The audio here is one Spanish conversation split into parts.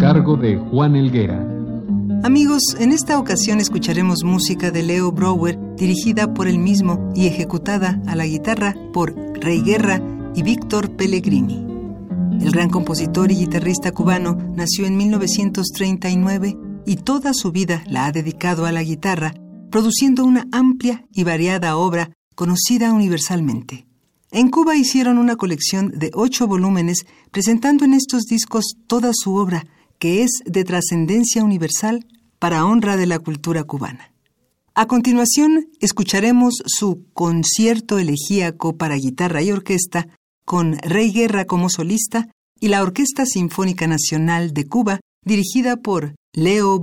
Cargo de Juan Elguera. Amigos, en esta ocasión escucharemos música de Leo Brower, dirigida por él mismo y ejecutada a la guitarra por Rey Guerra y Víctor Pellegrini. El gran compositor y guitarrista cubano nació en 1939 y toda su vida la ha dedicado a la guitarra, produciendo una amplia y variada obra conocida universalmente. En Cuba hicieron una colección de ocho volúmenes presentando en estos discos toda su obra, que es de trascendencia universal para honra de la cultura cubana. A continuación, escucharemos su concierto elegíaco para guitarra y orquesta, con Rey Guerra como solista y la Orquesta Sinfónica Nacional de Cuba, dirigida por Leo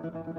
Brower.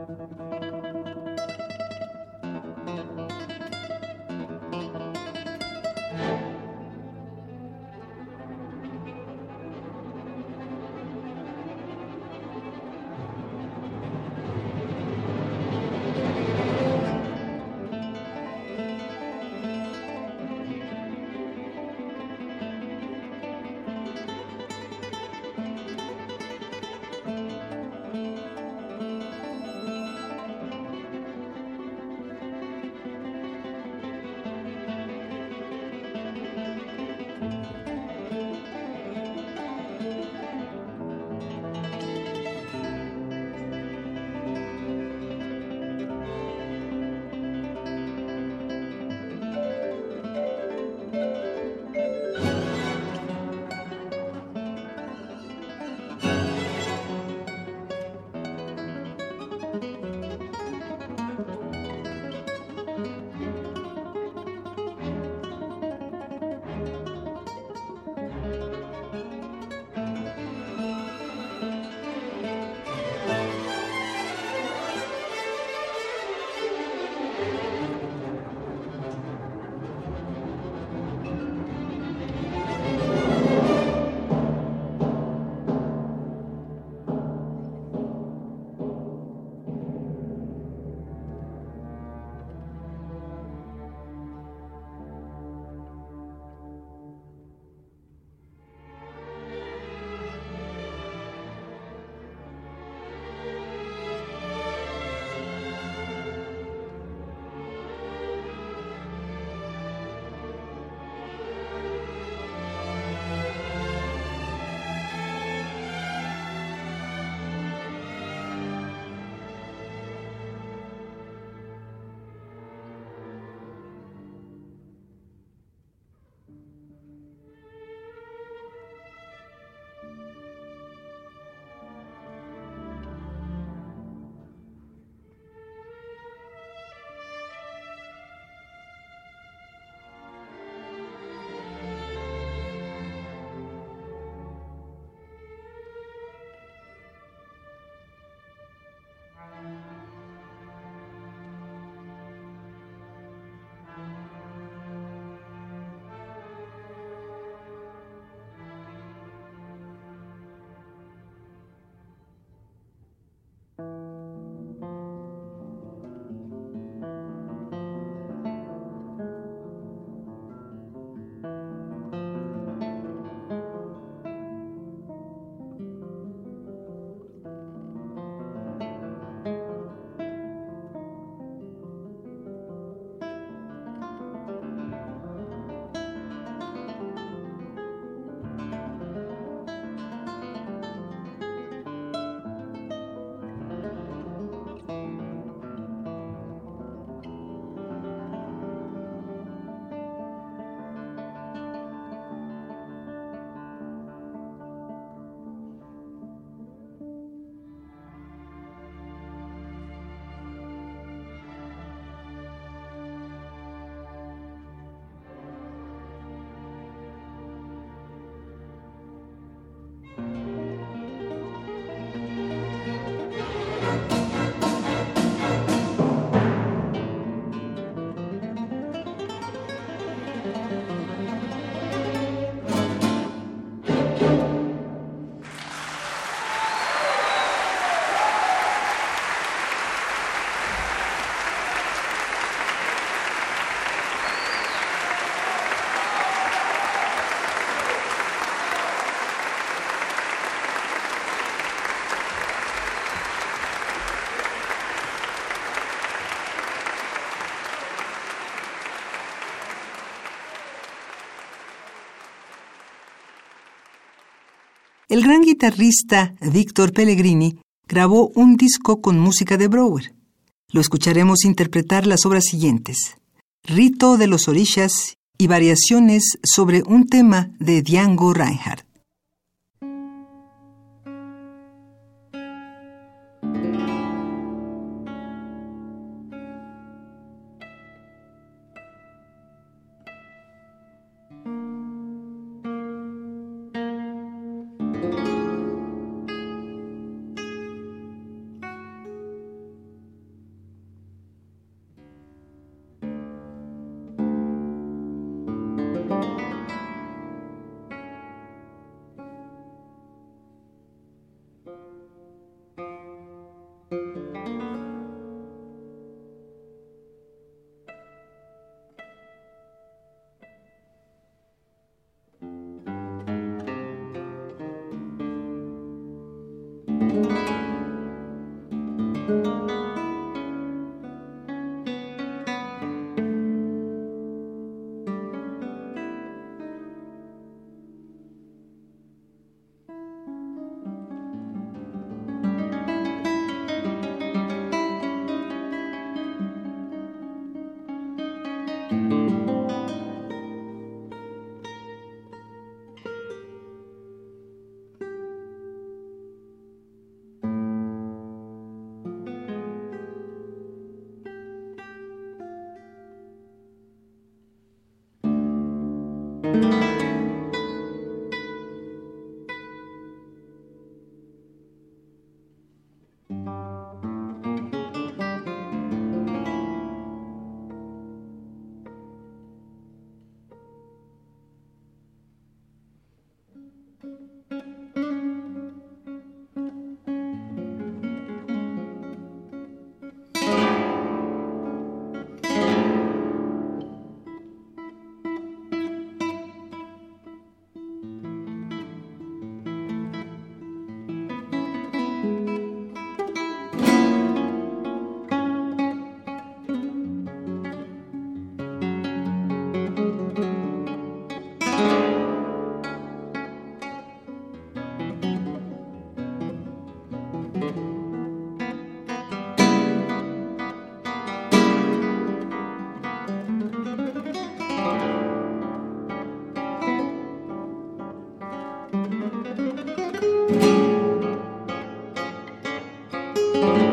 El gran guitarrista Víctor Pellegrini grabó un disco con música de Brower. Lo escucharemos interpretar las obras siguientes: Rito de los Orishas y variaciones sobre un tema de Django Reinhardt. Mm-hmm.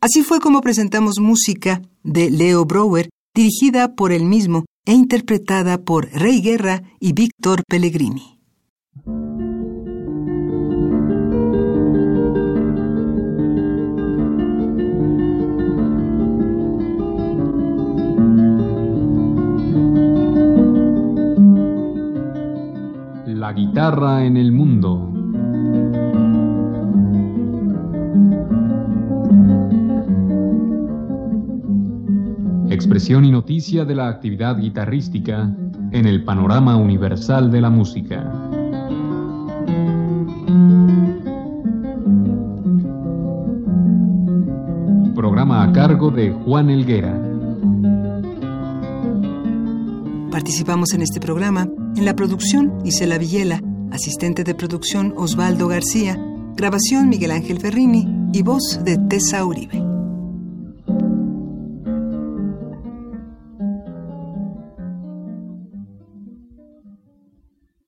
Así fue como presentamos música de Leo Brower, dirigida por él mismo e interpretada por Rey Guerra y Víctor Pellegrini. La guitarra en el mundo. Expresión y noticia de la actividad guitarrística en el panorama universal de la música. Programa a cargo de Juan Elguera. Participamos en este programa en la producción Isela Villela, asistente de producción Osvaldo García, grabación Miguel Ángel Ferrini y voz de Tessa Uribe.